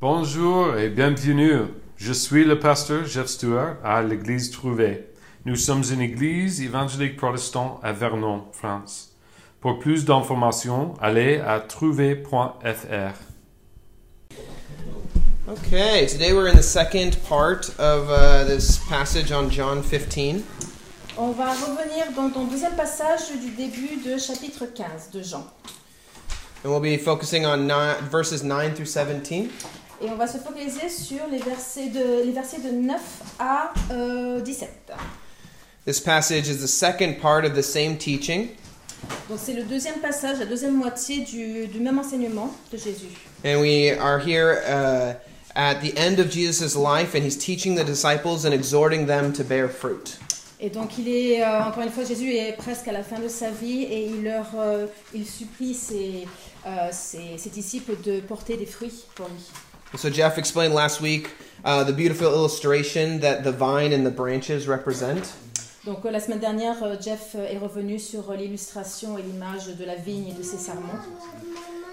Bonjour et bienvenue. Je suis le pasteur Jeff Stewart à l'église Trouvé. Nous sommes une église évangélique protestante à Vernon, France. Pour plus d'informations, allez à trouvé.fr. Okay, today we're in the second part of uh, this passage on John 15. On va revenir donc dans le deuxième passage du début de chapitre 15 de Jean. And we'll be focusing on ni- verses 9 through 17. Et on va se focaliser sur les versets de, les versets de 9 à euh, 17. This passage is the second part of the same teaching, Donc c'est le deuxième passage, la deuxième moitié du, du même enseignement de Jésus. and we are here uh, at the end of Jesus' life, and he's teaching the disciples and exhorting them to bear fruit. Et donc il est, euh, encore une fois, Jésus est presque à la fin de sa vie et il, leur, euh, il supplie ses, euh, ses, ses disciples de porter des fruits pour lui. And so Jeff explained last week uh, the beautiful illustration that the vine and the branches represent. Donc euh, la semaine dernière, euh, Jeff euh, est revenu sur l'illustration et l'image de la vigne et de ses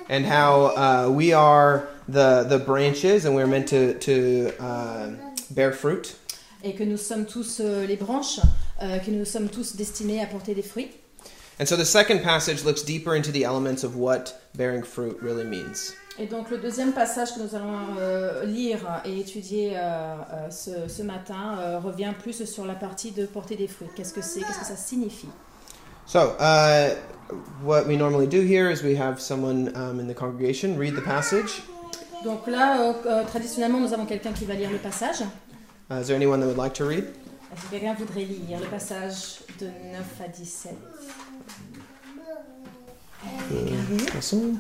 and how uh, we are the the branches and we're meant to to uh, bear fruit. et que nous sommes tous les branches, euh, que nous sommes tous destinés à porter des fruits. And so the second passage looks deeper into the elements of what bearing fruit really means. Et donc le deuxième passage que nous allons euh, lire et étudier euh, euh, ce, ce matin euh, revient plus sur la partie de porter des fruits. Qu'est-ce que c'est? Qu'est-ce que ça signifie? So uh, what we normally do here is we have someone um, in the congregation read the passage. Donc là, euh, euh, traditionnellement, nous avons quelqu'un qui va lire le passage. Uh, is there anyone that would like to read? Est-ce que quelqu'un voudrait lire le passage de 9 à 17 Person?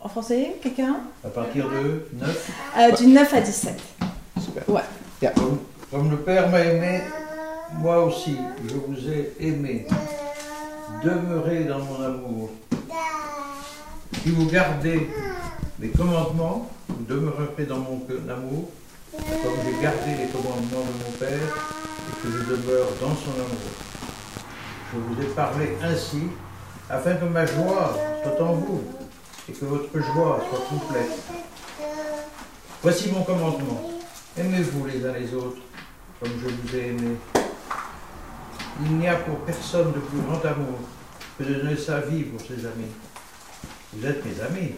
En français, quelqu'un À partir de 9. Euh, Du 9 à 17. Super. Ouais. Yeah. Comme, comme le Père m'a aimé, moi aussi, je vous ai aimé. Demeurez dans mon amour. Si vous gardez mes commandements, vous demeurerez dans mon amour, comme j'ai gardé les commandements de mon Père et que je demeure dans son amour. Je vous ai parlé ainsi, afin que ma joie soit en vous et que votre joie soit complète. Voici mon commandement. Aimez-vous les uns les autres comme je vous ai aimé. Il n'y a pour personne de plus grand amour que de donner sa vie pour ses amis. Vous êtes mes amis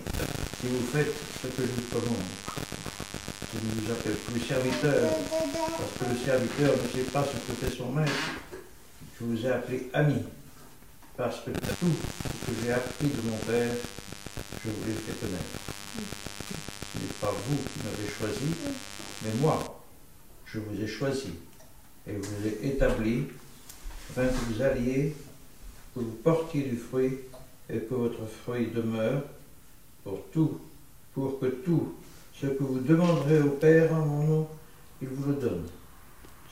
si vous faites ce que je vous commande. Je ne vous appelle plus serviteur parce que le serviteur ne sait pas ce que fait son maître. Je vous ai appelé ami parce que tout ce que j'ai appris de mon Père, je vous l'ai fait connaître. Ce n'est pas vous qui m'avez choisi, mais moi, je vous ai choisi et vous ai établi afin que vous alliez, que vous portiez du fruit et que votre fruit demeure pour tout, pour que tout ce que vous demanderez au Père en mon nom, il vous le donne.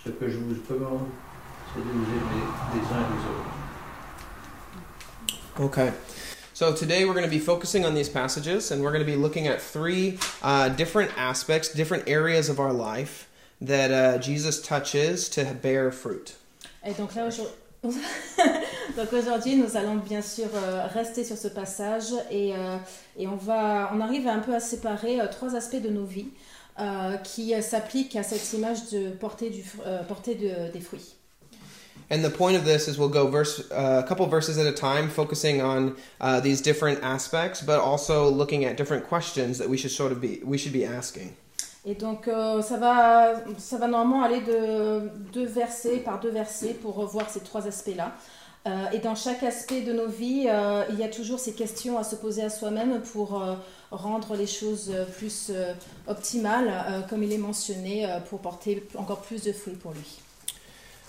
Ce que je vous commande, c'est de vous aimer les uns les autres. Okay. So today we're going to be focusing on these passages, and we're going to be looking at three uh, different aspects, different areas of our life that uh, Jesus touches to bear fruit. Donc aujourd'hui, nous allons bien sûr euh, rester sur ce passage et, euh, on, arrive un peu à séparer euh, trois aspects de nos vies qui s'appliquent à cette image de porter, des fruits. And the point of this is we'll go verse, uh, a couple verses at a time, focusing on uh, these different aspects, but also looking at different questions that we should sort of be we should be asking. Et donc euh, ça, va, ça va normalement aller de deux versets par deux versets pour revoir ces trois aspects-là. Euh, et dans chaque aspect de nos vies, euh, il y a toujours ces questions à se poser à soi-même pour euh, rendre les choses euh, plus euh, optimales, comme il est mentionné, pour porter encore plus de fruits pour lui.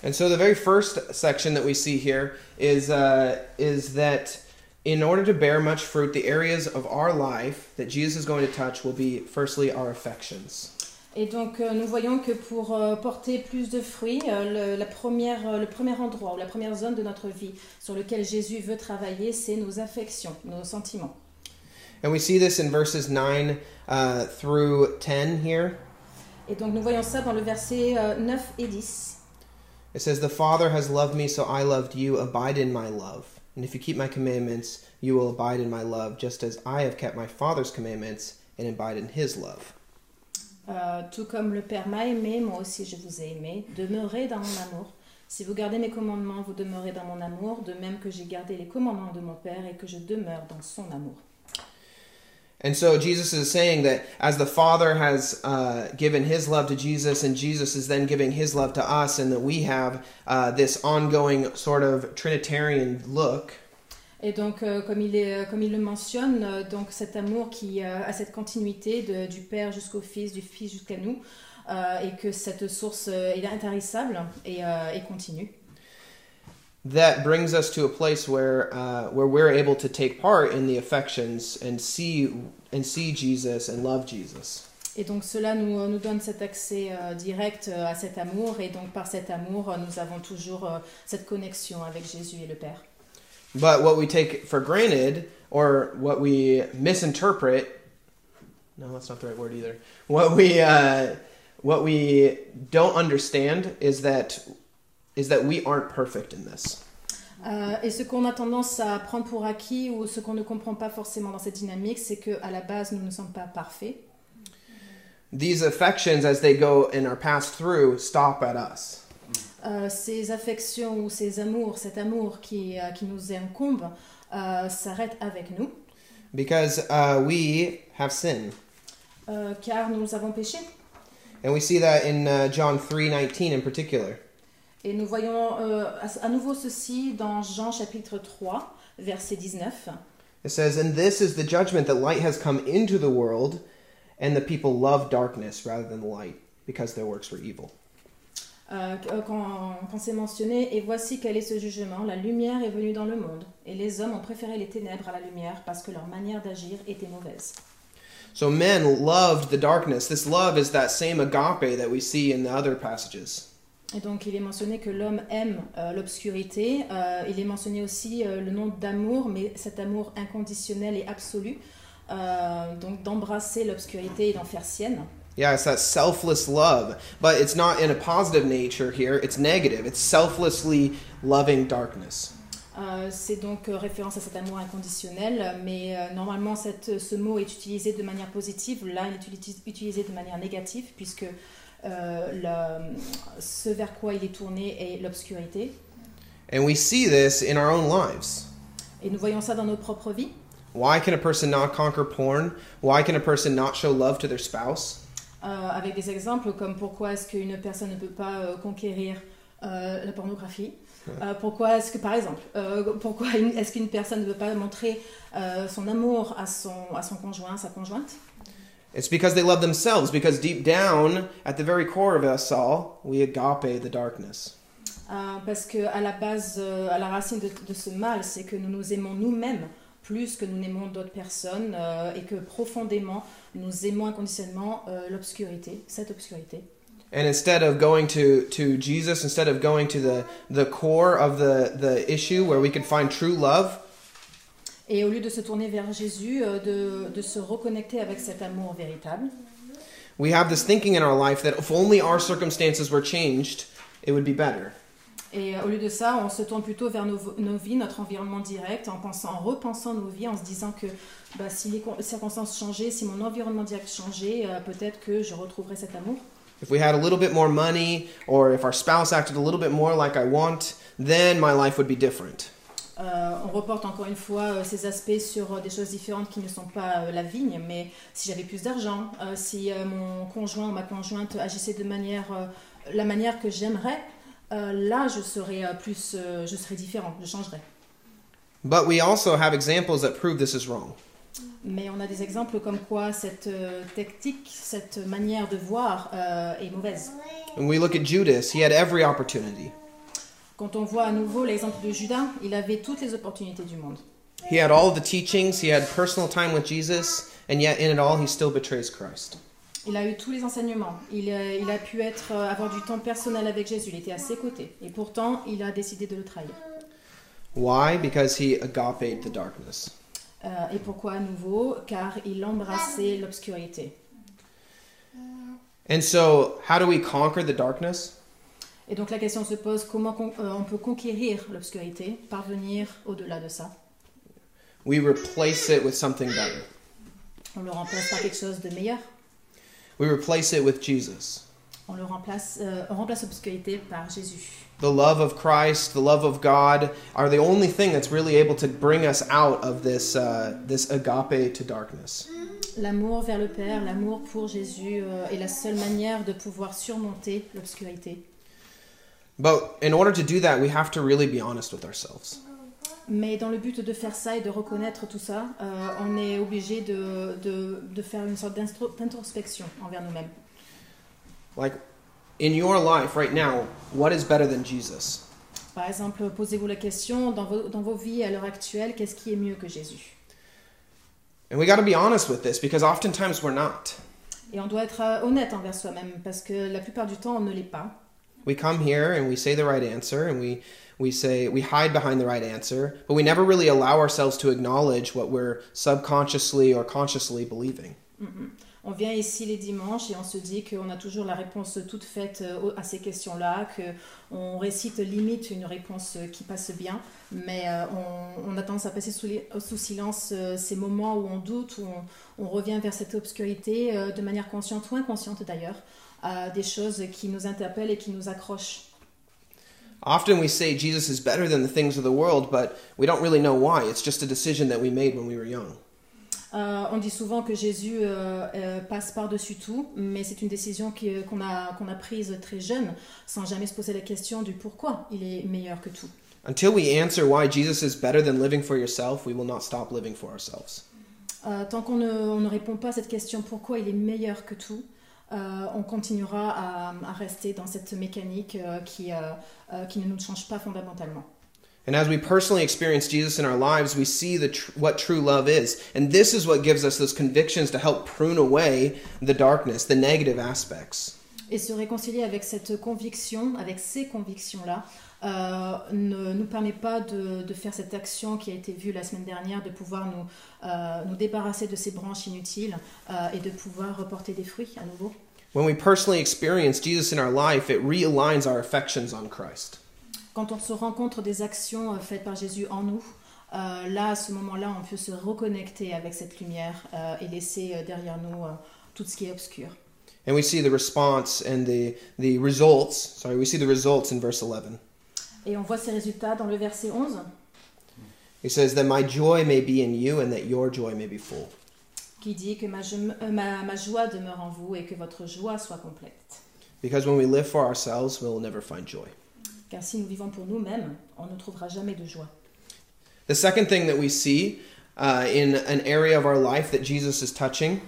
And so the very first section that we see here is uh, is that in order to bear much fruit, the areas of our life that Jesus is going to touch will be firstly our affections. Et donc euh, nous voyons que pour euh, porter plus de fruits, euh, le, la première, le premier endroit ou la première zone de notre vie sur lequel Jésus veut travailler, c'est nos affections, nos sentiments. And we see this in verses 9 uh, through 10 here. Et donc nous voyons ça dans le verset euh, 9 et 10. It says, The Father has loved me, so I loved you. Abide in my love. And if you keep my commandments, you will abide in my love, just as I have kept my Father's commandments and abide in his love. Euh, tout comme le Père m'a aimé, moi aussi je vous ai aimé. Demeurez dans mon amour. Si vous gardez mes commandements, vous demeurez dans mon amour, de même que j'ai gardé les commandements de mon Père et que je demeure dans son amour. And so Jesus is saying that as the Father has uh, given his love to Jesus, and Jesus is then giving his love to us, and that we have uh, this ongoing sort of Trinitarian look. Et donc, euh, comme, il est, comme il le mentionne, euh, donc cet amour qui euh, a cette continuité de- du Père jusqu'au Fils, du Fils jusqu'à nous, euh, et que cette source euh, est intarissable et, euh, et continue. That brings us to a place where uh, where we're able to take part in the affections and see and see Jesus and love Jesus. Et donc cela nous, nous donne cet accès euh, direct euh, à cet amour, et donc par cet amour, euh, nous avons toujours euh, cette connexion avec Jésus et le Père. But what we take for granted or what we misinterpret no that's not the right word either. What we uh, what we don't understand is that is that we aren't perfect in this. Euh, et ce qu'on a tendance à prendre pour acquis ou ce qu'on ne comprend pas forcément dans cette dynamique, c'est qu'à la base, nous ne sommes pas parfaits. These affections as they go and are passed through stop at us. Euh, ces affections ou ces amours, cet amour qui, euh, qui nous incombe, euh, s'arrête avec nous, Because uh, we have sin. euh, car nous avons péché. And we see that in uh, John 3:19 in particular. Et nous voyons euh, à, nouveau ceci dans Jean chapitre 3, verset 19. It says, "And this is the judgment that light has come into the world, and the people love darkness rather than light, because their works were evil." Euh, quand, quand c'est mentionné, et voici quel est ce jugement, la lumière est venue dans le monde, et les hommes ont préféré les ténèbres à la lumière parce que leur manière d'agir était mauvaise. So men loved the darkness. This love is that same agape that we see in the other passages. Et donc il est mentionné que l'homme aime euh, l'obscurité, Euh, il est mentionné aussi euh, le nom d'amour, mais cet amour inconditionnel et absolu, donc d'embrasser l'obscurité et d'en faire sienne. Yeah, it's that selfless love, but it's not in a positive nature here. It's negative. It's selflessly loving darkness. C'est donc référence à cet amour inconditionnel, mais normalement cette- ce mot est utilisé de manière positive, là il est uti- utilisé de manière négative, puisque le- ce vers quoi il est tourné est l'obscurité. And we see this in our own lives. Et nous voyons ça dans nos propres vies. Why can a person not conquer porn? Why can a person not show love to their spouse? Euh, avec des exemples comme pourquoi est-ce qu'une personne ne peut pas euh, conquérir euh, la pornographie? Euh, Pourquoi est-ce que, par exemple, euh, pourquoi est-ce qu'une personne ne peut pas montrer euh, son amour à son, à son conjoint, sa conjointe? It's because they love themselves, because deep down, at the very core of us all, we agape the darkness. Euh, Parce que à la base, euh, à la racine de, de ce mal, c'est que nous nous aimons nous-mêmes plus que nous n'aimons d'autres personnes euh, et que profondément, nous aimons inconditionnellement euh, l'obscurité, cette obscurité. And instead of going to, to Jesus, instead of going to the, the core of the, the issue where we can find true love, Et au lieu de se tourner vers Jésus, euh, de, de se reconnecter avec cet amour véritable, we have this thinking in our life that if only our circumstances were changed, it would be better. Et euh, au lieu de ça, on se tourne plutôt vers nos, nos vies, notre environnement direct, en, pensant, en repensant nos vies, en se disant que bah, si les con- circonstances changeaient, si mon environnement direct changeait, euh, peut-être que je retrouverais cet amour. If we had a little bit more money, or if our spouse acted a little bit more like I want, then my life would be different. Euh, on reporte encore une fois euh, ces aspects sur euh, des choses différentes qui ne sont pas la vigne, mais si j'avais plus d'argent, si mon conjoint ou ma conjointe agissait de manière, la manière que j'aimerais, là je serais plus, je serais différent, je changerais. But we also have examples that prove this is wrong. Mais on a des exemples comme quoi cette tactique, cette manière de voir est mauvaise. When we look at Judas, he had every opportunity. Quand on voit à nouveau l'exemple de Judas, il avait toutes les opportunités du monde. He had all of the teachings, he had personal time with Jesus, and yet in it all, he still betrays Christ. Il a eu tous les enseignements. Il, a- il a pu être, euh, avoir du temps personnel avec Jésus. Il était à ses côtés. Et pourtant, il a décidé de le trahir. Why? Because he agaped the darkness. Euh, et pourquoi à nouveau? Car il embrassait l'obscurité. And so, how do we conquer the darkness? Et donc la question se pose comment euh, on peut conquérir l'obscurité, parvenir au-delà de ça? We replace it with something better. On le remplace par quelque chose de meilleur. We replace it with Jesus. On le remplace, euh, on remplace l'obscurité par Jésus. The love of Christ, the love of God are the only thing that's really able to bring us out of this, uh, this agape to darkness. L'amour vers le Père, l'amour pour Jésus euh, est la seule manière de pouvoir surmonter l'obscurité. But in order to do that, we have to really be honest with ourselves. Mais dans le but de faire ça et de reconnaître tout ça, euh, on est obligé de, de, de faire une sorte d'introspection envers nous-mêmes. Like, in your life right now, what is better than Jesus? Par exemple, posez-vous la question, dans vos, dans vos vies à l'heure actuelle, qu'est-ce qui est mieux que Jésus? And we got to be honest with this because oftentimes we're not. Et on doit être euh, honnête envers soi-même, parce que la plupart du temps, on ne l'est pas. We come here and we say the right answer and we, we say we hide behind the right answer, but we never really allow ourselves to acknowledge what we're subconsciously or consciously believing. Mhm. On vient ici les dimanches et on se dit qu'on a toujours la réponse toute faite euh, à ces questions-là, qu'on récite limite une réponse euh, qui passe bien, mais euh, on, a tendance à passer sous, silence ces moments où on doute, où on, revient vers cette obscurité de manière consciente ou inconsciente d'ailleurs, à des choses qui nous interpellent et qui nous accrochent. Often we say Jesus is better than the things of the world, but we don't really know why. It's just a decision that we made when we were young. Euh, on dit souvent que Jésus euh, euh, passe par-dessus tout, mais c'est une décision euh, qu'on a, qu'on a prise très jeune, sans jamais se poser la question du pourquoi il est meilleur que tout. Until we answer why Jesus is better than living for yourself, we will not stop living for ourselves. Euh, tant qu'on ne, on ne répond pas à cette question pourquoi il est meilleur que tout, euh, on continuera à, à rester dans cette mécanique euh, qui, euh, euh, qui ne nous change pas fondamentalement. And as we personally experience Jesus in our lives, we see the tr- what true love is. And this is what gives us those convictions to help prune away the darkness, the negative aspects. Et se réconcilier avec cette conviction, avec ces convictions-là, euh, ne nous permet pas de, de faire cette action qui a été vue la semaine dernière, de pouvoir nous, euh, nous débarrasser de ces branches inutiles euh, et de pouvoir reporter des fruits à nouveau. When we personally experience Jesus in our life, it realigns our affections on Christ. Quand on se rencontre des actions euh, faites par Jésus en nous, euh, là, à ce moment-là, on peut se reconnecter avec cette lumière et laisser derrière nous tout ce qui est obscur. And we see the response and the, the results. Sorry, we see the results in verse 11. Et on voit ces résultats dans le verset 11. He says, That my joy may be in you and that your joy may be full. qui dit que ma, euh, ma, ma joie demeure en vous et que votre joie soit complète. Because when we live for ourselves, we'll never find joy. Car si nous vivons pour nous-mêmes, on ne trouvera jamais de joie. The second thing that we see uh, in an area of our life that Jesus is touching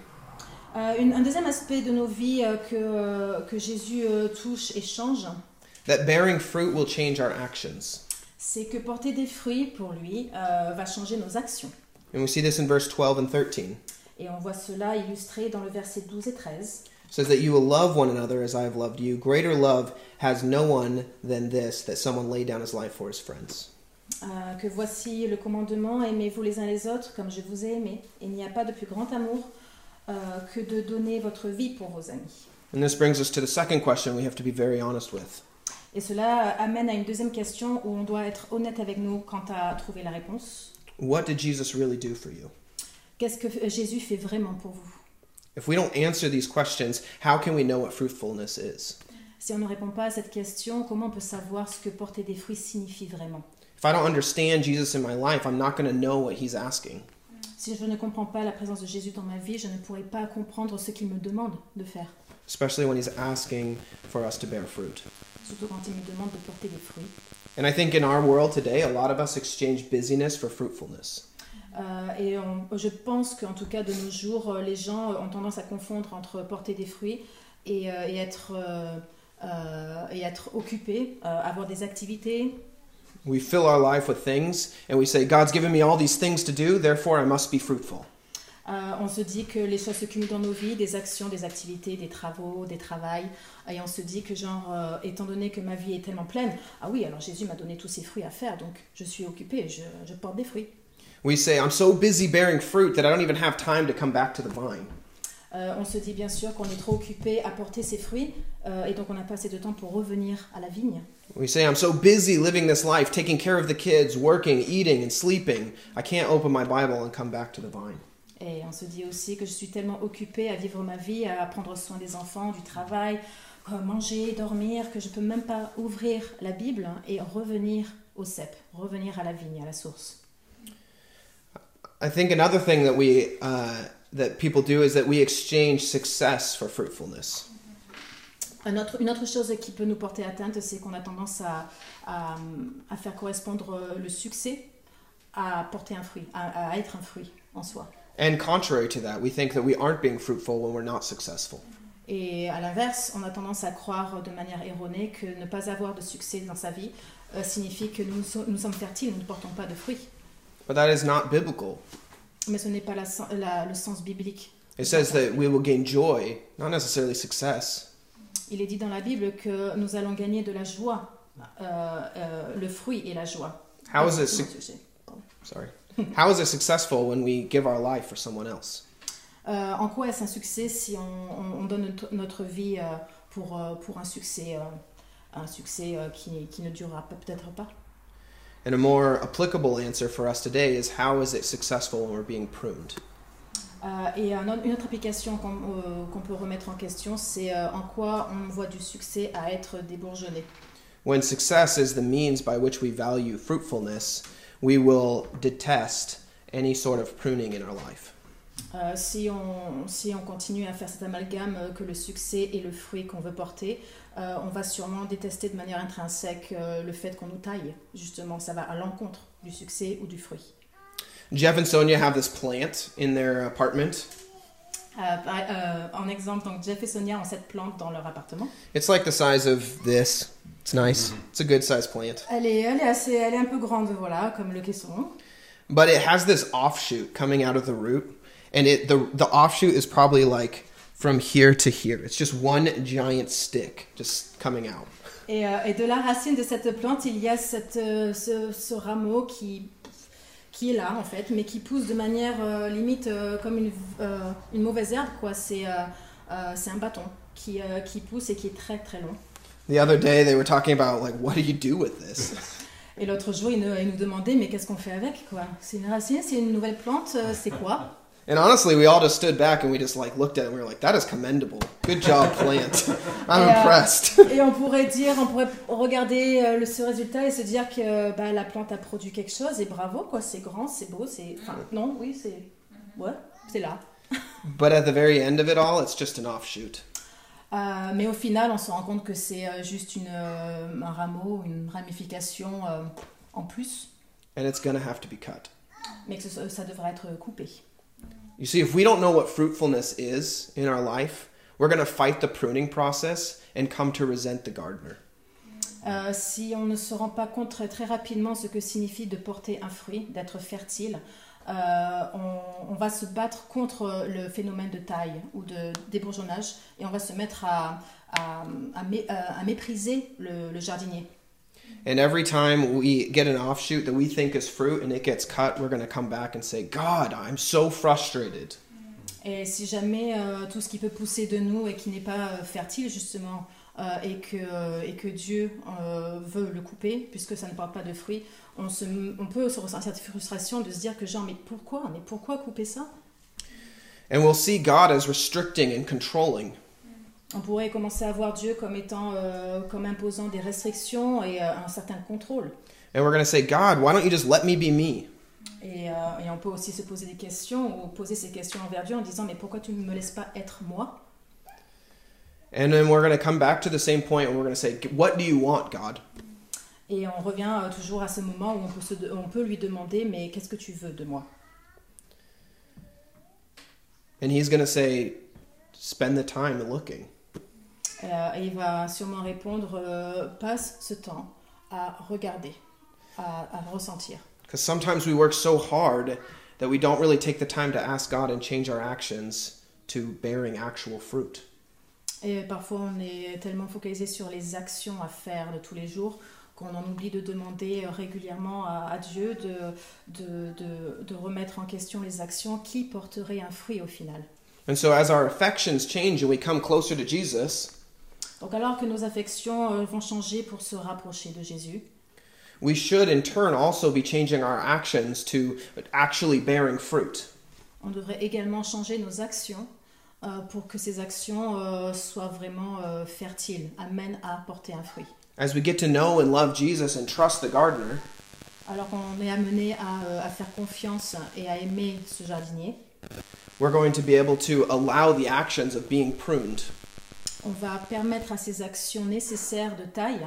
Euh, une- un deuxième aspect de nos vies euh, que, que Jésus touche et change, that bearing fruit will change our actions. c'est que porter des fruits pour lui euh, va changer nos actions. And we see this in verse 12 and 13. Et on voit cela illustré dans le verset 12 et 13. It says that you will love one another as I have loved you. Greater love has no one than this, that someone lay down his life for his friends. Euh, que voici le commandement, aimez-vous les uns les autres comme je vous ai aimé. Il n'y a pas de plus grand amour euh, que de donner votre vie pour vos amis. And this brings us to the second question we have to be very honest with. Et cela amène à une deuxième question où on doit être honnête avec nous quant à trouver la réponse. What did Jesus really do for you? Qu'est-ce que Jésus fait vraiment pour vous? If we don't answer these questions, how can we know what fruitfulness is? Si on ne répond pas à cette question, comment on peut savoir ce que porter des fruits signifie vraiment? If I don't understand Jesus in my life, I'm not going to know what he's asking. Si je ne comprends pas la présence de Jésus dans ma vie, je ne pourrai pas comprendre ce qu'il me demande de faire, especially when he's asking for us to bear fruit. Surtout quand il me demande de porter des fruits. And I think in our world today, a lot of us exchange busyness for fruitfulness. Euh, et on- je pense qu'en tout cas de nos jours, euh, les gens ont tendance à confondre entre porter des fruits et, euh, et être, euh, euh, et être occupé, euh, avoir des activités. We fill our life with things, and we say, God's given me all these things to do, therefore I must be fruitful. Euh, on se dit que les choses se cumulent dans nos vies, des actions, des activités, des travaux, des travails. Et on se dit que, genre, euh, étant donné que ma vie est tellement pleine, ah oui, alors Jésus m'a donné tous ces fruits à faire, donc je suis occupé, je, je porte des fruits. We say, I'm so busy bearing fruit that I don't even have time to come back to the vine. Euh, on se dit bien sûr qu'on est trop occupé à porter ces fruits, euh, et donc on n'a pas assez de temps pour revenir à la vigne. We say, I'm so busy living this life, taking care of the kids, working, eating, and sleeping, I can't open my Bible and come back to the vine. Et on se dit aussi que je suis tellement occupée à vivre ma vie, à prendre soin des enfants, du travail, manger, dormir, que je peux même pas ouvrir la Bible et revenir au cep, revenir à la vigne, à la source. I think another thing that we uh, that people do is that we exchange success for fruitfulness. Autre- une autre chose qui peut nous porter atteinte, c'est qu'on a tendance à, à- à faire correspondre le succès à porter un fruit, à, à être un fruit en soi. And contrary to that, we think that we aren't being fruitful when we're not successful. Et à l'inverse, on a tendance à croire de manière erronée que ne pas avoir de succès dans sa vie euh, signifie que nous, so- nous sommes fertiles, nous ne portons pas de fruits. But that is not biblical. Mais ce n'est pas la sen- la- le sens biblique. It says that we will gain joy, not necessarily success. Il est dit dans la Bible que nous allons gagner de la joie, euh, euh, le fruit et la joie. How is it sorry? How is it successful when we give our life for someone else? Euh, en quoi est-ce un succès si on, on- on donne notre, notre vie euh, pour, euh, pour un succès, euh, un succès euh, qui, qui ne durera peut-être pas? And a more applicable answer for us today is how is it successful when we're being pruned? Euh, et un une autre application qu'on qu'on peut remettre en question, c'est en quoi on voit du succès à être débourgeonné? When success is the means by which we value fruitfulness, we will detest any sort of pruning in our life. Euh, si, on, si on continue à faire cet amalgame euh, que le succès est le fruit qu'on veut porter, euh, on va sûrement détester de manière intrinsèque euh, le fait qu'on nous taille. Justement, ça va à l'encontre du succès ou du fruit. Jeff and Sonia have this plant in their apartment. Euh, euh, en exemple, donc Jeff et Sonia ont cette plante dans leur appartement. It's like the size of this. It's nice. It's a good sized plant. Elle est, elle est assez, elle est un peu grande, voilà, comme le caisson. But it has this offshoot coming out of the root, and it the the offshoot is probably like from here to here. It's just one giant stick just coming out. Et, euh, et de la racine de cette plante, il y a cette, euh, ce, ce rameau qui, qui est là, en fait, mais qui pousse de manière euh, limite euh, comme une, euh, une mauvaise herbe, quoi. C'est c'est un bâton qui, qui pousse et qui est très très long. The other day they were talking about like what do you do with this? Et l'autre jour, il nous, il nous demandait, mais qu'est-ce qu'on fait avec, quoi? C'est une racine, c'est une nouvelle plante, c'est quoi? And honestly, we all just stood back and we just like looked at it and we were like, that is commendable. Good job, plant. I'm Yeah. impressed. Et on pourrait dire, on pourrait regarder euh, le, ce résultat et se dire que bah, la plante a produit quelque chose et bravo, quoi. C'est grand, c'est beau, c'est. Enfin, non, oui, c'est. Ouais, c'est là. But at the very end of it all, it's just an offshoot. Euh, mais au final, on se rend compte que c'est euh, juste une, euh, un rameau, une ramification euh, en plus, And it's going to have to be cut. mais que ce- ça devrait être coupé. You see, if we don't know what fruitfulness is in our life, we're going to fight the pruning process and come to resent the gardener. Euh, si on ne se rend pas compte très, très rapidement ce que signifie de porter un fruit, d'être fertile, euh, on, on va se battre contre le phénomène de taille ou de débourgeonnage et on va se mettre à, à, à mé- à- à mépriser le, le jardinier. And every time we get an offshoot that we think is fruit and it gets cut, we're going to come back and say, God, I'm so frustrated. Et si jamais euh, tout ce qui peut pousser de nous et qui n'est pas euh, fertile justement euh, et, que, euh, et que Dieu euh, veut le couper puisque ça ne porte pas de fruits, on, se, on peut se ressentir cette frustration de se dire que genre mais pourquoi Mais pourquoi couper ça And we'll see God as restricting and controlling. On pourrait commencer à voir Dieu comme étant, euh, comme imposant des restrictions et euh, un certain contrôle. And we're going to say, God, why don't you just let me be me? Et, euh, et on peut aussi se poser des questions ou poser ces questions envers Dieu en disant mais pourquoi tu ne me laisses pas être moi? And then we're going to come back to the same point and we're going to say, What do you want, God? Et on revient toujours à ce moment où on peut, se on peut lui demander mais qu'est-ce que tu veux de moi? And He's going to say, Spend the time looking. Euh, Et il va sûrement répondre euh, passe ce temps à regarder, à, à ressentir. Because sometimes we work so hard that we don't really take the time to ask God and change our actions to bearing actual fruit. Et parfois, on est tellement focalisé sur les actions à faire de tous les jours qu'on en oublie de demander euh, régulièrement à, à Dieu de, de, de, de remettre en question les actions qui porteraient un fruit au final. And so, as our affections change and we come closer to Jesus, Donc alors que nos affections euh, vont changer pour se rapprocher de Jésus, we should in turn also be changing our actions to actually bearing fruit. on devrait également changer nos actions euh, pour que ces actions euh, soient vraiment euh, fertiles, amènent à porter un fruit. As we get to know and love Jesus and trust the gardener, Alors qu'on est amené à, euh, à faire confiance et à aimer ce jardinier, we're going to be able to allow the actions of being pruned. On va permettre à ces actions nécessaires de taille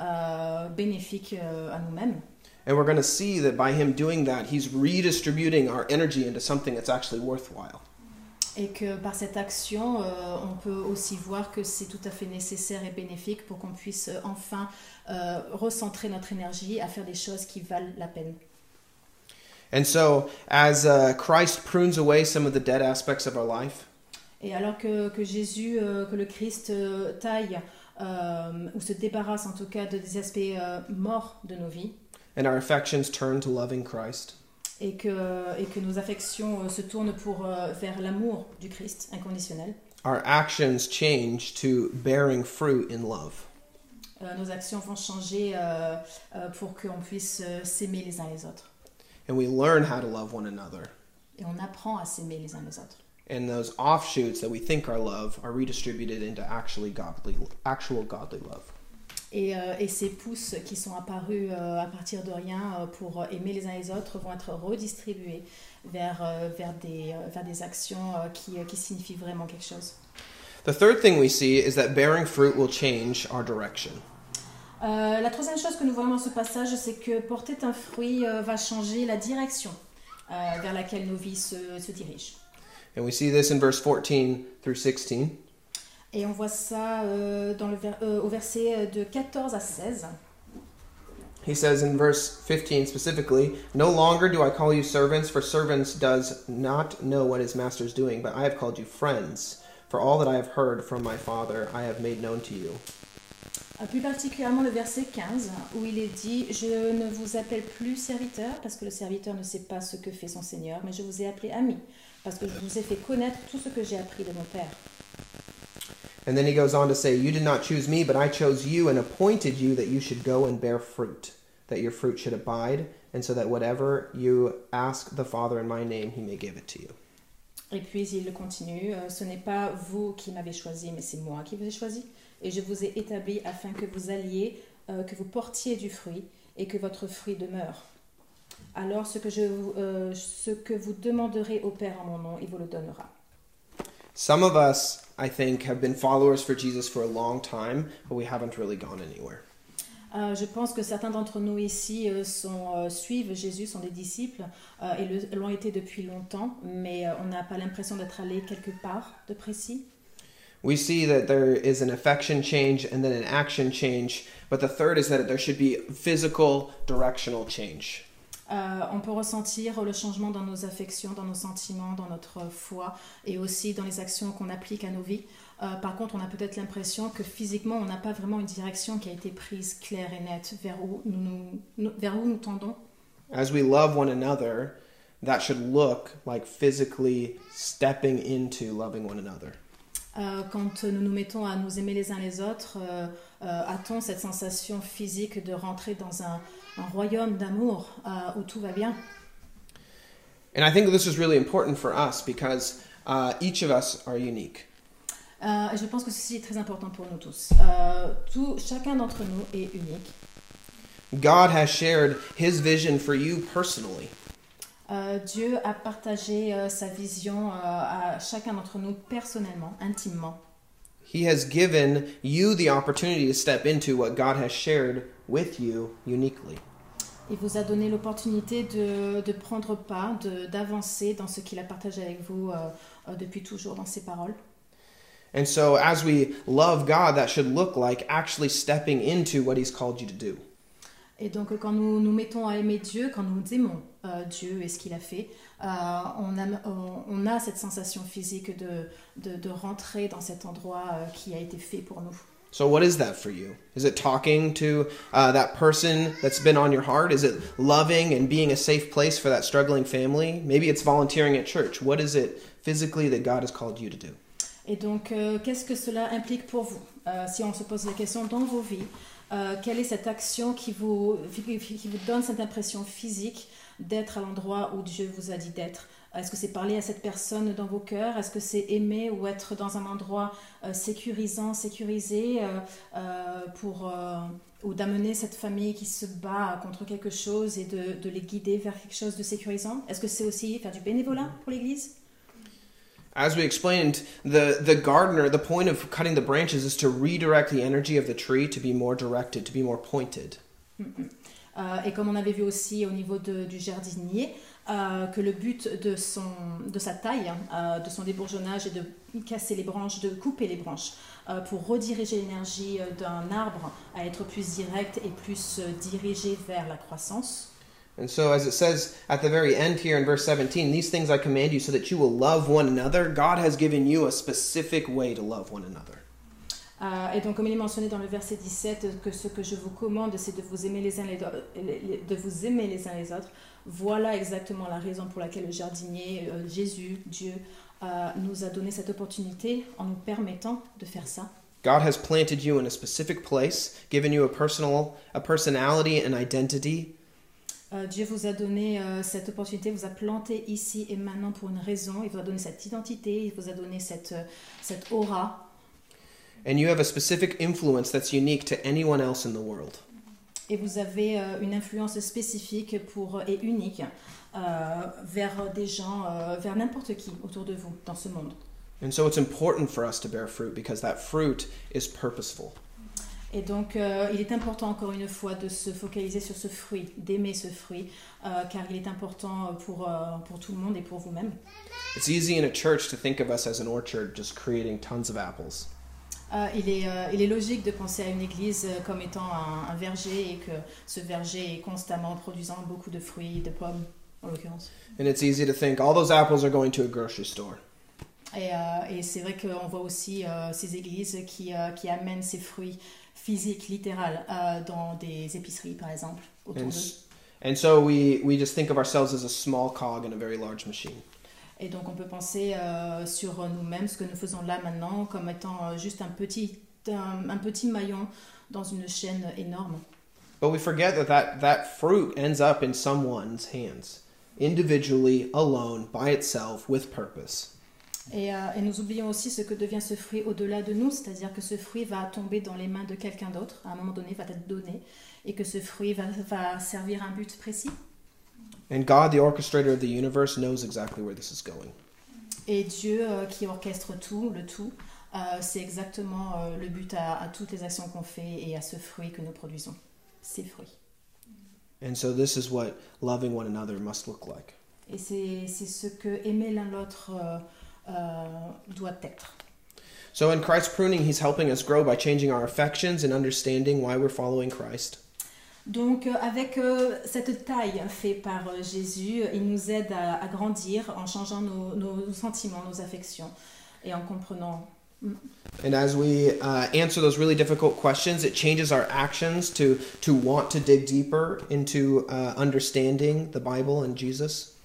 euh, bénéfiques euh, à nous-mêmes. And we're going to see that by him doing that, he's redistributing our energy into something that's actually worthwhile. Et que par cette action, euh, on peut aussi voir que c'est tout à fait nécessaire et bénéfique pour qu'on puisse euh, enfin euh, recentrer notre énergie à faire des choses qui valent la peine. And so, as uh, Christ prunes away some of the dead aspects of our life, Et alors que, que Jésus, euh, que le Christ euh, taille euh, ou se débarrasse en tout cas de des aspects morts de nos vies and our affections turn to loving Christ, et que, et que nos affections se tournent pour, vers l'amour du Christ inconditionnel, our actions change to bearing fruit in love. euh, nos actions vont changer euh, euh, pour qu'on puisse s'aimer les uns les autres. And we learn how to love one another. Et on apprend à s'aimer les uns les autres. And those offshoots that we think are love are redistributed into actually godly, actual godly love. Et, euh, et ces pousses qui sont apparus euh, à partir de rien euh, pour aimer les uns les autres vont être redistribuées vers, euh, vers, des, vers des actions qui, qui signifient vraiment quelque chose. The third thing we see is that bearing fruit will change our direction. La troisième chose que nous voyons dans ce passage, c'est que porter un fruit va changer la direction vers laquelle nos vies se, se dirigent. And we see this in verse 14 through 16. Et on voit ça euh, dans le ver- euh, au verset de 14 à 16. He says in verse 15 specifically, No longer do I call you servants, for servants does not know what his master is doing, but I have called you friends. For all that I have heard from my Father, I have made known to you. Euh, Plus particulièrement le verset 15, où il est dit Je ne vous appelle plus serviteur, parce que le serviteur ne sait pas ce que fait son Seigneur, mais je vous ai appelé ami, parce que je vous ai fait connaître tout ce que j'ai appris de mon Père. And then he goes on to say, You did not choose me, but I chose you and appointed you that you should go and bear fruit, that your fruit should abide, and so that whatever you ask the Father in my name, he may give it to you. Et puis il continue euh, Ce n'est pas vous qui m'avez choisi, mais c'est moi qui vous ai choisi. Et je vous ai établi afin que vous alliez, euh, que vous portiez du fruit et que votre fruit demeure. Alors ce que, je, vous- euh, ce que vous demanderez au Père en mon nom, il vous le donnera. Some of us, I think, have been followers for Jesus for a long time, but we haven't really gone anywhere. Euh, je pense que certains d'entre nous ici euh, sont, euh, suivent Jésus, sont des disciples euh, et l'ont été depuis longtemps, mais euh, on n'a pas l'impression d'être allé quelque part de précis. We see that there is an affection change and then an action change, but the third is that there should be physical directional change. Euh, on peut ressentir le changement dans nos affections, dans nos sentiments, dans notre foi et aussi dans les actions qu'on applique à nos vies. Euh, par contre, on a peut-être l'impression que physiquement, on n'a pas vraiment une direction qui a été prise claire et nette vers où nous, nous- vers où nous tendons. As we love one another, that should look like physically stepping into loving one another. Euh, quand nous nous mettons à nous aimer les uns les autres, euh, euh, a-t-on cette sensation physique de rentrer dans un, un royaume d'amour euh, où tout va bien And I think this is really important for us because uh, each of us are unique. Euh, et Je pense que ceci est très important pour nous tous. Euh, tout, chacun d'entre nous est unique. God has shared his vision for you personally. Euh, Dieu a partagé sa vision à chacun d'entre nous personnellement, intimement. He has given you the opportunity to step into what God has shared with you uniquely. Il vous a donné l'opportunité de, de prendre part, de- d'avancer dans ce qu'il a partagé avec vous euh, euh, depuis toujours dans ses paroles. And so, as we love God, that should look like actually stepping into what He's called you to do. Et donc quand nous nous mettons à aimer Dieu, quand nous aimons euh, Dieu et ce qu'il a fait, euh, on, a, on, on a cette sensation physique de, de, de rentrer dans cet endroit euh, qui a été fait pour nous. So, what is that for you? Is it talking to uh, that person that's been on your heart? Is it loving and being a safe place for that struggling family? Maybe it's volunteering at church. What is it physically that God has called you to do? Et donc, qu'est-ce que cela implique pour vous? Si on se pose la question dans vos vies, euh, quelle est cette action qui vous, qui vous donne cette impression physique d'être à l'endroit où Dieu vous a dit d'être? Est-ce que c'est parler à cette personne dans vos cœurs? Est-ce que c'est aimer ou être dans un endroit euh, sécurisant, sécurisé euh, pour, ou d'amener cette famille qui se bat contre quelque chose et de, de les guider vers quelque chose de sécurisant? Est-ce que c'est aussi faire du bénévolat pour l'Église? As we explained, the, the gardener, the point of cutting the branches is to redirect the energy of the tree to be more directed, to be more pointed. Euh, et comme on avait vu aussi au niveau de- du jardinier, euh, que le but de, son, de sa taille, euh, de son débourgeonnage est de casser les branches, de couper les branches, euh, pour rediriger l'énergie euh, d'un arbre à être plus direct et plus euh, dirigé vers la croissance. And so, as it says at the very end here in verse 17, these things I command you so that you will love one another. God has given you a specific way to love one another. Euh, et donc, comme il est mentionné dans le verset 17, que ce que je vous commande, c'est de vous aimer les uns les- de vous aimer les uns les autres. Voilà exactement la raison pour laquelle le jardinier, euh, Jésus, Dieu, euh, nous a donné cette opportunité en nous permettant de faire ça. God has planted you in a specific place, given you a personal, a personality an identity, Euh, Dieu vous a donné euh, cette opportunité, vous a planté ici et maintenant pour une raison. Il vous a donné cette identité, il vous a donné cette, euh, cette aura. and you have a specific influence that's unique to anyone else in the world. Et vous avez euh, une influence spécifique pour, et unique euh, vers des gens, euh, vers n'importe qui autour de vous dans ce monde. And so it's important for us to bear fruit because that fruit is purposeful. Et donc, euh, il est important encore une fois de se focaliser sur ce fruit, d'aimer ce fruit, euh, car il est important pour, euh, pour tout le monde et pour vous-même. It's easy in a church to think of us as an orchard just creating tons of apples. Il, est, il est logique de penser à une église comme étant un, un verger et que ce verger est constamment produisant beaucoup de fruits, de pommes en l'occurrence. And it's easy to think all those apples are going to a grocery store. Et, et c'est vrai qu'on voit aussi ces églises qui, qui amènent ces fruits physiques, littérales, euh, dans des épiceries par exemple, autour And, d'eux. s- and so we, we just think of ourselves as a small cog in a very large machine. Et donc on peut penser euh, sur nous-mêmes, ce que nous faisons là maintenant, comme étant euh, juste un petit, un, un petit maillon dans une chaîne énorme. But we forget that, that that fruit ends up in someone's hands, individually, alone, by itself, with purpose. Et, euh, et nous oublions aussi ce que devient ce fruit au-delà de nous, c'est-à-dire que ce fruit va tomber dans les mains de quelqu'un d'autre, à un moment donné va être donné, et que ce fruit va, va servir un but précis. And God, the orchestrator of the universe, knows exactly where this is going. Et Dieu euh, qui orchestre tout, le tout, euh, c'est exactement le but à, à toutes les actions qu'on fait et à ce fruit que nous produisons, ces fruits. And so this is what loving one another must look like. Et c'est ce que aimer l'un l'autre euh, doit être. So in Christ's pruning, He's helping us grow by changing our affections and understanding why we're following Christ. Donc euh, avec euh, cette taille faite par euh, Jésus, il nous aide à, à grandir en changeant nos, nos sentiments, nos affections et en comprenant. And as we uh, answer those really difficult questions, it changes our actions to, to want to dig deeper into uh, understanding the Bible and Jesus.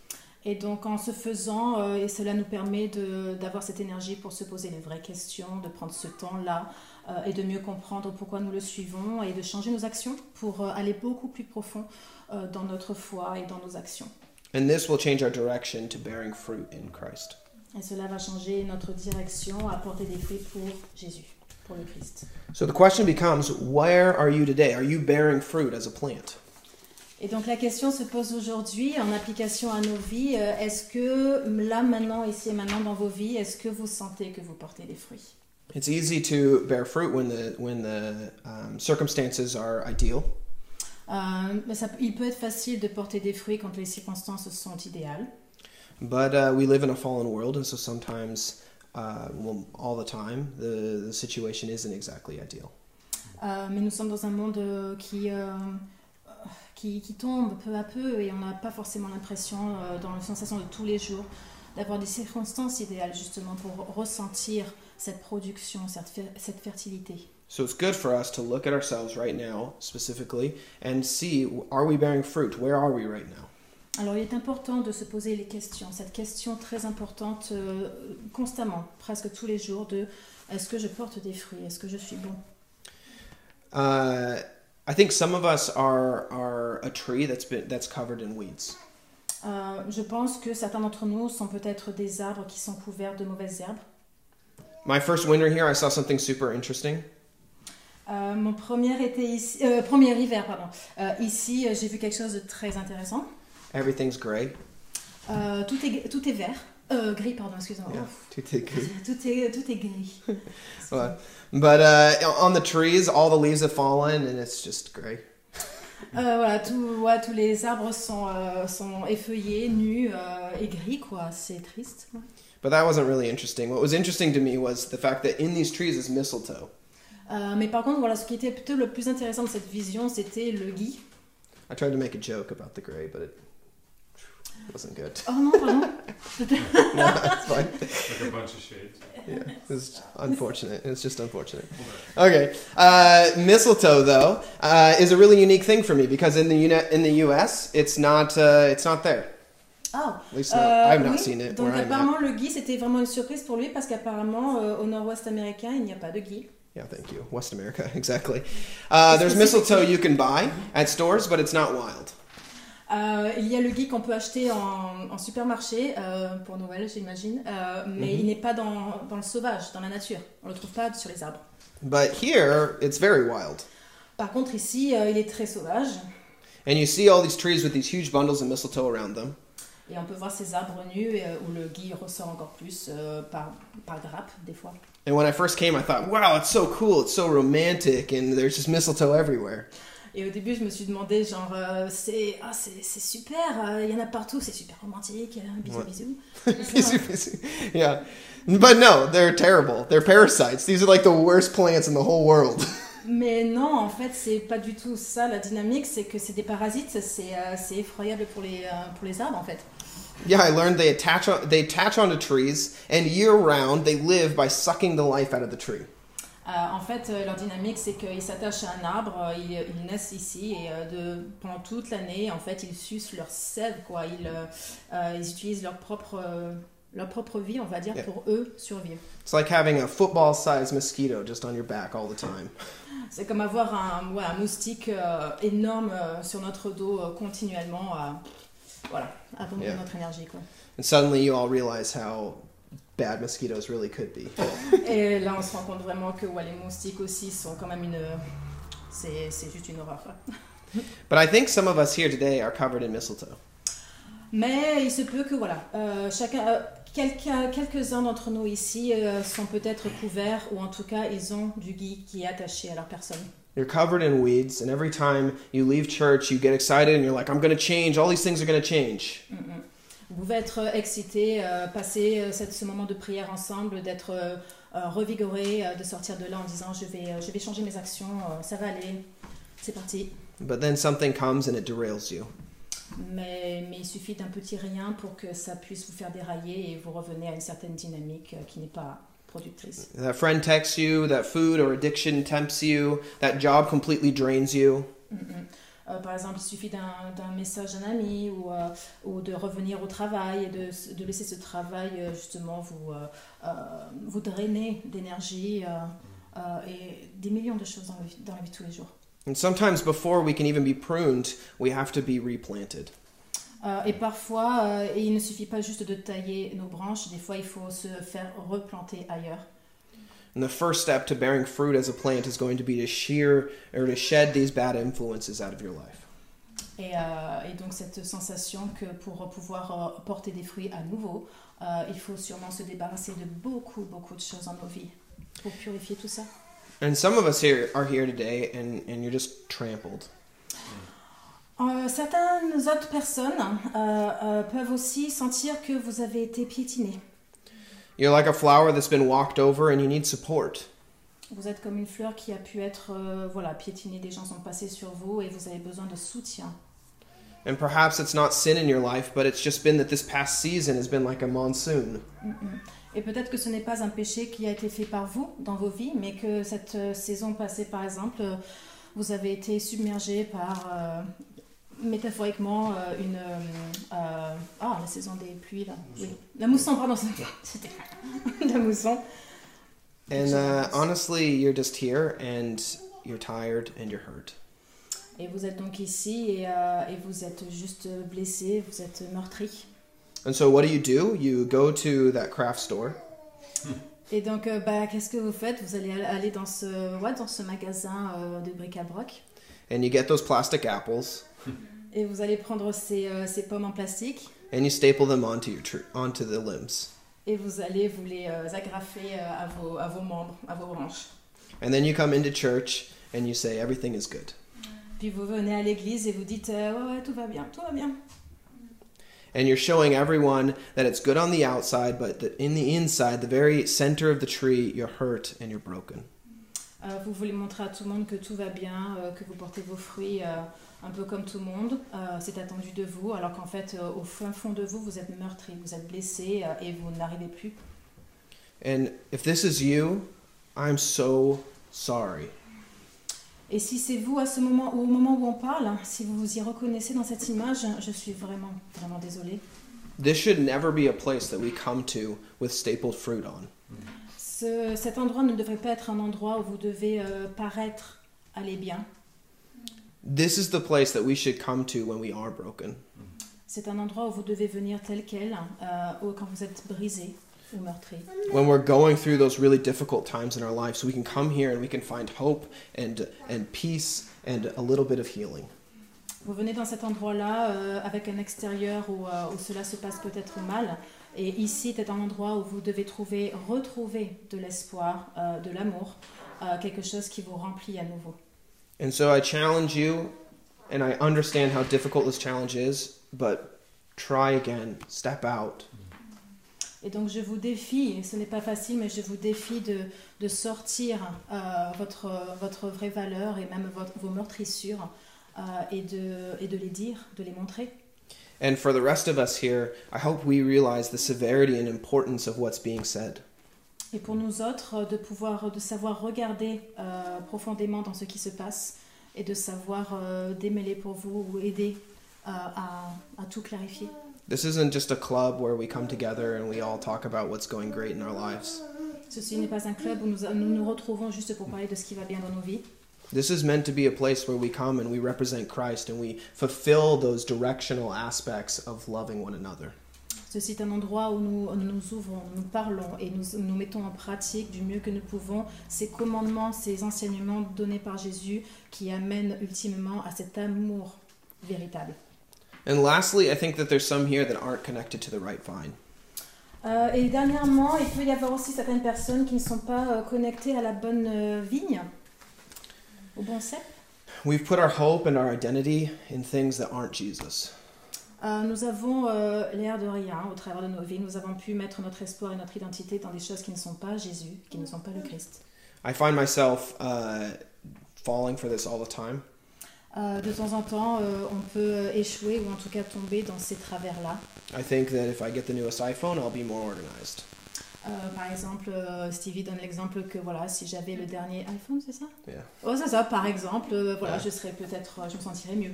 Et donc en ce faisant, euh, et cela nous permet d'avoir cette énergie pour se poser les vraies questions, de prendre ce temps-là euh, et de mieux comprendre pourquoi nous le suivons et de changer nos actions pour euh, aller beaucoup plus profond dans notre foi et dans nos actions. And this will change our direction to bearing fruit in Christ. Et cela va changer notre direction à porter des fruits pour Jésus, pour le Christ. So the question becomes where are you today? Are you bearing fruit as a plant? Et donc la question se pose aujourd'hui en application à nos vies. euh, Est-ce que là, maintenant, ici et maintenant dans vos vies, est-ce que vous sentez que vous portez des fruits? It's easy to bear fruit when the, when the um, circumstances are ideal. Mais ça- Il peut être facile de porter des fruits quand les circonstances sont idéales. But uh, we live in a fallen world, and so sometimes, uh, well, all the time, the, the situation isn't exactly ideal. Euh, mais nous sommes dans un monde euh, qui, euh, qui, qui tombe peu à peu et on n'a pas forcément l'impression, euh, dans la sensation de tous les jours, d'avoir des circonstances idéales justement pour ressentir cette production, cette, fer- cette fertilité. So it's good for us to look at ourselves right now, specifically, and see are we bearing fruit? Where are we right now? Alors il est important de se poser les questions, cette question très importante euh, constamment, presque tous les jours, de est-ce que je porte des fruits, est-ce que je suis bon? Uh, I think some of us are are a tree that's been that's covered in weeds. Euh, je pense que certains d'entre nous sont peut-être des arbres qui sont couverts de mauvaises herbes. My first winter here, I saw something super interesting. Euh, mon premier, été ici, euh, premier hiver, pardon. Euh, ici, euh, j'ai vu quelque chose de très intéressant. Everything's gray. Euh, tout, est, tout est vert. Euh, gris, pardon, excusez-moi. Yeah, Ouf. too thick. Tout est, tout est gris. But, but uh, on the trees, all the leaves have fallen, and it's just gray. Euh, voilà, tout, ouais, tous les arbres sont, euh, sont effeuillés, nus euh, et gris, quoi. C'est triste. ouais. But that wasn't really interesting. What was interesting to me was the fact that in these trees is mistletoe. Euh, mais par contre, voilà, ce qui était plutôt le plus intéressant de cette vision, c'était le gui. I tried to make a joke about the gray, but it wasn't good. Oh no, pardon. no, that's fine. Like a bunch of shades. Yeah, it's unfortunate. It's just unfortunate. Okay, uh, mistletoe though uh, is a really unique thing for me because in the uni- in the U.S. it's not uh, it's not there. Oh, At least not, euh, I've not oui. seen it Donc where I'm at. apparemment, le gui, c'était vraiment une surprise pour lui parce qu'apparemment, euh, au nord-ouest américain, il n'y a pas de gui. Yeah, thank you. West America, exactly. Uh, there's mistletoe you can buy at stores, but it's not wild. Euh, il y a le gui qu'on peut acheter en, en supermarché euh, pour Noël, j'imagine, euh, mais Mhm. il n'est pas dans, dans le sauvage, dans la nature. On le trouve pas sur les arbres. But here, it's very wild. Par contre, ici, euh, il est très sauvage And you see all these trees with these huge bundles of mistletoe around them. et on peut voir ces arbres nus euh, où le gui ressort encore plus euh, par, par grappe, des fois. And when I first came, I thought, wow, it's so cool, it's so romantic, and there's just mistletoe everywhere. Et au début, je me suis demandé, genre, euh, c'est ah, super, euh, il y en a partout, c'est super romantique, euh, bisous, Ouais. bisous. Busy, busy. yeah. But no, they're terrible. They're parasites. These are like the worst plants in the whole world. Mais non, en fait, c'est pas du tout ça la dynamique, c'est que c'est des parasites, c'est euh, effroyable pour les, euh, pour les arbres en fait. yeah, I learned they attach on, they attach onto trees, and year round they live by sucking the life out of the tree. Euh, en fait, euh, leur dynamique, c'est qu'ils s'attachent à un arbre, euh, ils, ils naissent ici et euh, de, pendant toute l'année, en fait, ils sucent leur sève, quoi. Ils, euh, ils utilisent leur propre, leur propre vie, on va dire, Yeah. pour eux survivre. It's like having a football-sized mosquito just on your back all the time. C'est comme avoir un, ouais, un moustique euh, énorme sur notre dos continuellement à, voilà, à pomper Yeah. notre énergie, quoi. And suddenly you all realize how bad mosquitoes really could be. Et là, on se rend compte vraiment que moustiques aussi sont quand même une. C'est c'est juste une horreur. But I think some of us here today are covered in mistletoe. Mais il se peut que, voilà, euh, chacun, euh, quelqu'un- quelques-uns d'entre nous ici euh, sont peut-être couverts, ou en tout cas, ils ont du gui qui est attaché à leur personne. You're covered in weeds, and every time you leave church, you get excited and you're like, I'm going to change. All these things are going to change. Mm, mm. Vous pouvez être excité, euh, passer euh, ce moment de prière ensemble, d'être euh, euh, revigoré, euh, de sortir de là en disant je vais, euh, je vais changer mes actions, euh, ça va aller, c'est parti. But then something comes and it derails you. Mais, mais il suffit d'un petit rien pour que ça puisse vous faire dérailler et vous revenez à une certaine dynamique euh, qui n'est pas productrice. That friend texts you, that food or addiction tempts you, that job completely drains you. Mm. Euh, par exemple, il suffit d'un message d'un ami ou, euh, ou de revenir au travail et de, de laisser ce travail euh, justement vous, vous drainer d'énergie et des millions de choses dans la, vie, dans la vie de tous les jours. And sometimes before we can even be pruned, we have to be replanted. Et parfois, et il ne suffit pas juste de tailler nos branches, des fois il faut se faire replanter ailleurs. And the first step to bearing fruit as a plant is going to be to shear or to shed these bad influences out of your life. Et, euh, et donc cette sensation que pour pouvoir euh, porter des fruits à nouveau, euh, il faut sûrement se débarrasser de beaucoup, beaucoup de choses dans nos vies pour purifier tout ça. And some of us here are here today and, and you're just trampled. Euh, certaines autres personnes euh, euh, peuvent aussi sentir que vous avez été piétiné. You're like a flower that's been walked over and you need support. Vous êtes comme une fleur qui a pu être euh, voilà, piétinée, des gens sont passés sur vous et vous avez besoin de soutien. And perhaps it's not sin in your life, but it's just been that this past season has been like a monsoon. Mm, mm. Et peut-être que ce n'est pas un péché qui a été fait par vous dans vos vies, mais que cette euh, saison passée, par exemple, euh, vous avez été submergé par, métaphoriquement, euh, une... euh, euh, ah, la saison des pluies, là. Oui. La mousson, pardon. C'était la mousson. And uh, honestly, you're just here and you're tired and you're hurt. Et vous êtes donc ici et, euh, et vous êtes juste blessé, vous êtes meurtri. And so, what do you do? You go to that craft store Et donc, euh, bah, qu'est-ce que vous faites? Vous allez aller dans ce, ouais, dans ce magasin euh, de bric-à-broc and you get those plastic apples et vous allez prendre ces, euh, ces pommes en plastique and you staple them onto your tr- onto the limbs. et vous allez vous les euh, agrafer euh, à, vos, à vos membres, à vos branches. And then you come into church and you say everything is good. Puis vous venez à l'église et vous dites euh, ouais, ouais, tout va bien, tout va bien. And you're showing everyone that it's good on the outside, but that in the inside, the very center of the tree, you're hurt and you're broken. Euh, vous voulez montrer à tout le monde que tout va bien, euh, que vous portez vos fruits euh, un peu comme tout le monde. Euh, c'est attendu de vous, alors qu'en fait, euh, au fin fond de vous, vous êtes meurtri, vous êtes blessé euh, et vous n'arrivez plus. And if this is you, I'm so sorry. Et si c'est vous à ce moment, au moment où on parle, si vous vous y reconnaissez dans cette image, je suis vraiment, vraiment désolée. This should never be a place that we come to with stapled fruit on. Ce- cet endroit ne devrait pas être un endroit où vous devez paraître aller bien. This is the place that we should come to when we are broken. C'est un endroit où vous devez venir tel quel, euh, quand vous êtes brisé ou meurtri. When we're going through those really difficult times in our life, so we can come here and we can find hope and and peace and a little bit of healing. Vous venez dans cet endroit-là euh, avec un extérieur où, euh, où cela se passe peut-être mal. Et ici, c'est un endroit où vous devez trouver, retrouver de l'espoir, euh, de l'amour, euh, quelque chose qui vous remplit à nouveau. And so I challenge you, and I understand how difficult this challenge is, but try again, step out. Et donc je vous défie, et ce n'est pas facile, mais je vous défie de, de sortir euh, votre, votre vraie valeur et même votre- vos meurtrissures euh, et, de, et de les dire, de les montrer. And for the rest of us here, I hope we realize the severity and importance of what's being said. Et pour nous autres, de pouvoir, de savoir regarder euh, profondément dans ce qui se passe et de savoir euh, démêler pour vous ou aider euh, à, à tout clarifier. This isn't just a club where we come together and we all talk about what's going great in our lives. Ceci n'est pas un club où nous, nous nous retrouvons juste pour parler de ce qui va bien dans nos vies. This is meant to be a place where we come and we represent Christ and we fulfill those directional aspects of loving one another. Ceci est un endroit où nous où nous, ouvrons, nous parlons et nous, nous mettons en pratique du mieux que nous pouvons ces commandements, ces enseignements donnés par Jésus qui amènent ultimement à cet amour véritable. And lastly, I think that there's some here that aren't connected to the right vine. Euh, et dernièrement, il peut y avoir aussi certaines personnes qui ne sont pas euh, connectées à la bonne euh, vigne, au bon cep. We've put our hope and our identity in things that aren't Jesus. Euh, nous avons euh, l'air de rien au travers de nos vies. Nous avons pu mettre notre espoir et notre identité dans des choses qui ne sont pas Jésus, qui ne sont pas le Christ. I find myself uh, falling for this all the time. Euh, de temps en temps, euh, on peut échouer ou en tout cas tomber dans ces travers-là. I think that if I get the newest iPhone, I'll be more organized. Par exemple, Stevie donne l'exemple que voilà, si j'avais le dernier iPhone, c'est ça? Yeah. Oh, c'est ça, par exemple, voilà, Ouais. je serais peut-être, je me sentirais mieux.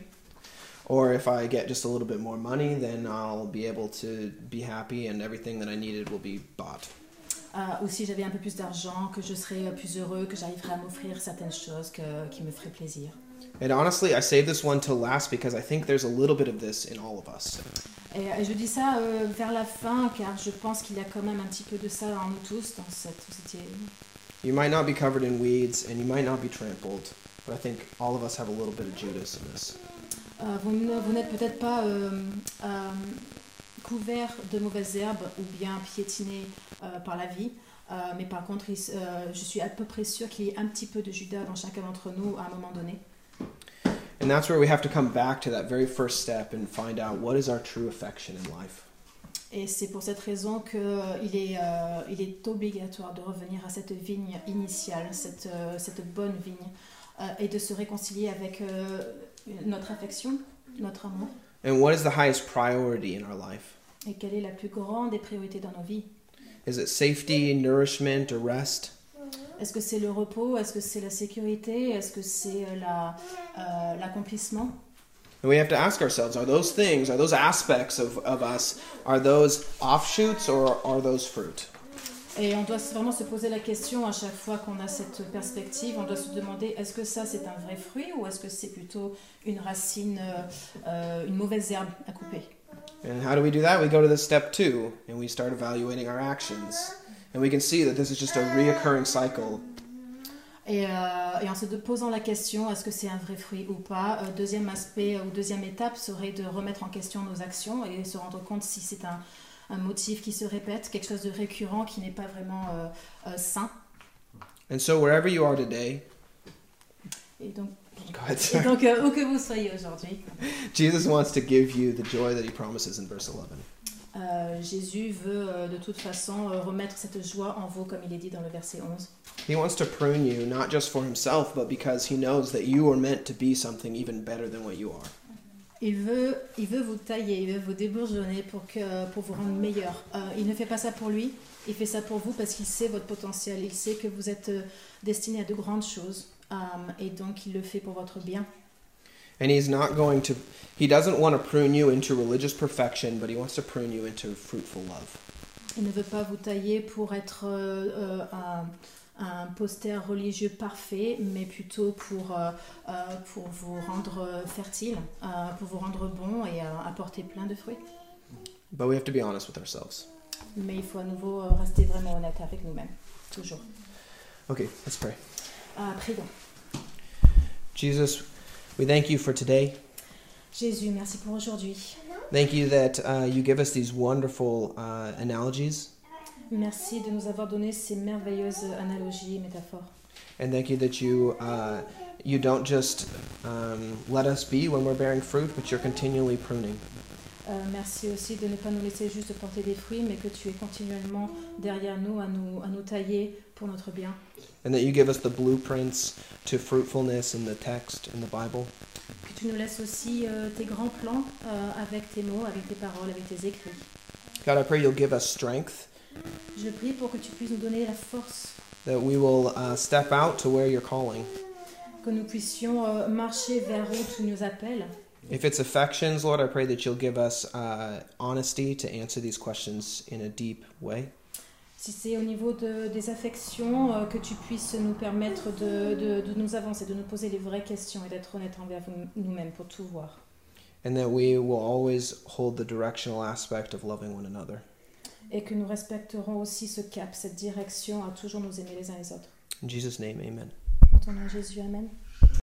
Or if I get just a little bit more money, then I'll be able to be happy and everything that I needed will be bought. Euh, ou si j'avais un peu plus d'argent, que je serais euh, plus heureux, que j'arriverais à m'offrir certaines choses que- qui me feraient plaisir. And honestly, I saved this one till last because I think there's a little bit of this in all of us. Et, et je dis ça euh, vers la fin, car je pense qu'il y a quand même un petit peu de ça en nous tous, dans cette société. You might not be covered in weeds and you might not be trampled, but I think all of us have a little bit of Judas in us. Euh, vous n'êtes peut-être pas euh, euh, couvert de mauvaises herbes ou bien piétiné euh, par la vie, mais par contre, je suis à peu près sûre qu'il y ait un petit peu de Judas dans chacun d'entre nous à un moment donné. And that's where we have to come back to that very first step and find out what is our true affection in life. Et c'est pour cette raison qu'il est, euh, il est obligatoire de revenir à cette vigne initiale, cette, euh, cette bonne vigne, euh, et de se réconcilier avec notre affection, notre amour. And what is the highest priority in our life? Et quelle est la plus grande des priorités dans nos vies Is it safety, nourishment, or rest? Est-ce que c'est le repos Est-ce que c'est la sécurité Est-ce que c'est euh, la, euh, l'accomplissement And we have to ask ourselves are those things, are those aspects of, of us, are those offshoots or are those fruit? Et on doit vraiment se poser la question à chaque fois qu'on a cette perspective, on doit se demander est-ce que ça c'est un vrai fruit ou est-ce que c'est plutôt une racine, euh, une mauvaise herbe à couper? And how do we do that? We go to the step two and we start evaluating our actions. And we can see that this is just a reoccurring cycle. et, euh, et en se posant la question est-ce que c'est un vrai fruit ou pas, euh, deuxième aspect ou deuxième étape serait de remettre en question nos actions et se rendre compte si c'est un, un motif qui se répète, quelque chose de récurrent qui n'est pas vraiment euh, euh, sain. And so, wherever you are today, Et donc, et euh, où que vous soyez aujourd'hui, Jesus wants to give you the joy that he promises in verse 11. Euh, Jésus veut euh, de toute façon euh, remettre cette joie en vous, comme il est dit dans le verset 11. He wants to prune you, not just for himself, but because he knows that you are meant to be something even better than what you are. Il veut, il veut vous tailler, il veut vous débourgeonner pour, que, pour vous rendre meilleur. Euh, il ne fait pas ça pour lui, il fait ça pour vous parce qu'il sait votre potentiel, il sait que vous êtes euh, destiné à de grandes choses. euh, et donc il le fait pour votre bien. And he's not going to, he doesn't want to prune you into religious perfection, but he wants to prune you into fruitful love. Il ne veut pas vous tailler pour être euh, euh, un, poster religieux parfait, mais plutôt pour, euh, euh, pour vous rendre fertile, euh, pour vous rendre bon et apporter plein de fruits. But we have to be honest with ourselves. Mais il faut à nouveau rester vraiment honnête avec nous-mêmes, toujours. Okay, let's pray. Ah, prions. Jesus, we thank you for today. Jésus, merci pour aujourd'hui. Thank you that uh, you give us these wonderful uh, analogies. Merci de nous avoir donné ces merveilleuses analogies et métaphores. And thank you that you, uh, you don't just um, let us be when we're bearing fruit, but you're continually pruning. Euh, merci aussi de ne pas nous laisser juste porter des fruits, mais que tu es continuellement derrière nous à nous, à nous tailler pour notre bien. And that you give us the blueprints to fruitfulness in the text in the Bible. Que tu nous laisses aussi euh, tes grands plans euh, avec tes mots, avec tes paroles, avec tes écrits. God, I pray you'll give us strength, Je prie pour que tu puisses nous donner la force, that we will uh, step out to where you're calling. que nous puissions euh, marcher vers où tu nous appelles. If it's affections, Lord, I pray that you'll give us uh, honesty to answer these questions in a deep way. Si c'est au niveau de, des affections, euh, que tu puisses nous permettre de, de, de nous avancer, de nous poser les vraies questions et d'être honnêtes envers nous-mêmes pour tout voir. And that we will always hold the directional aspect of loving one another. Et que nous respecterons aussi ce cap, cette direction à toujours nous aimer les uns les autres. In Jesus' name, amen. En ton nom, Jésus, Amen.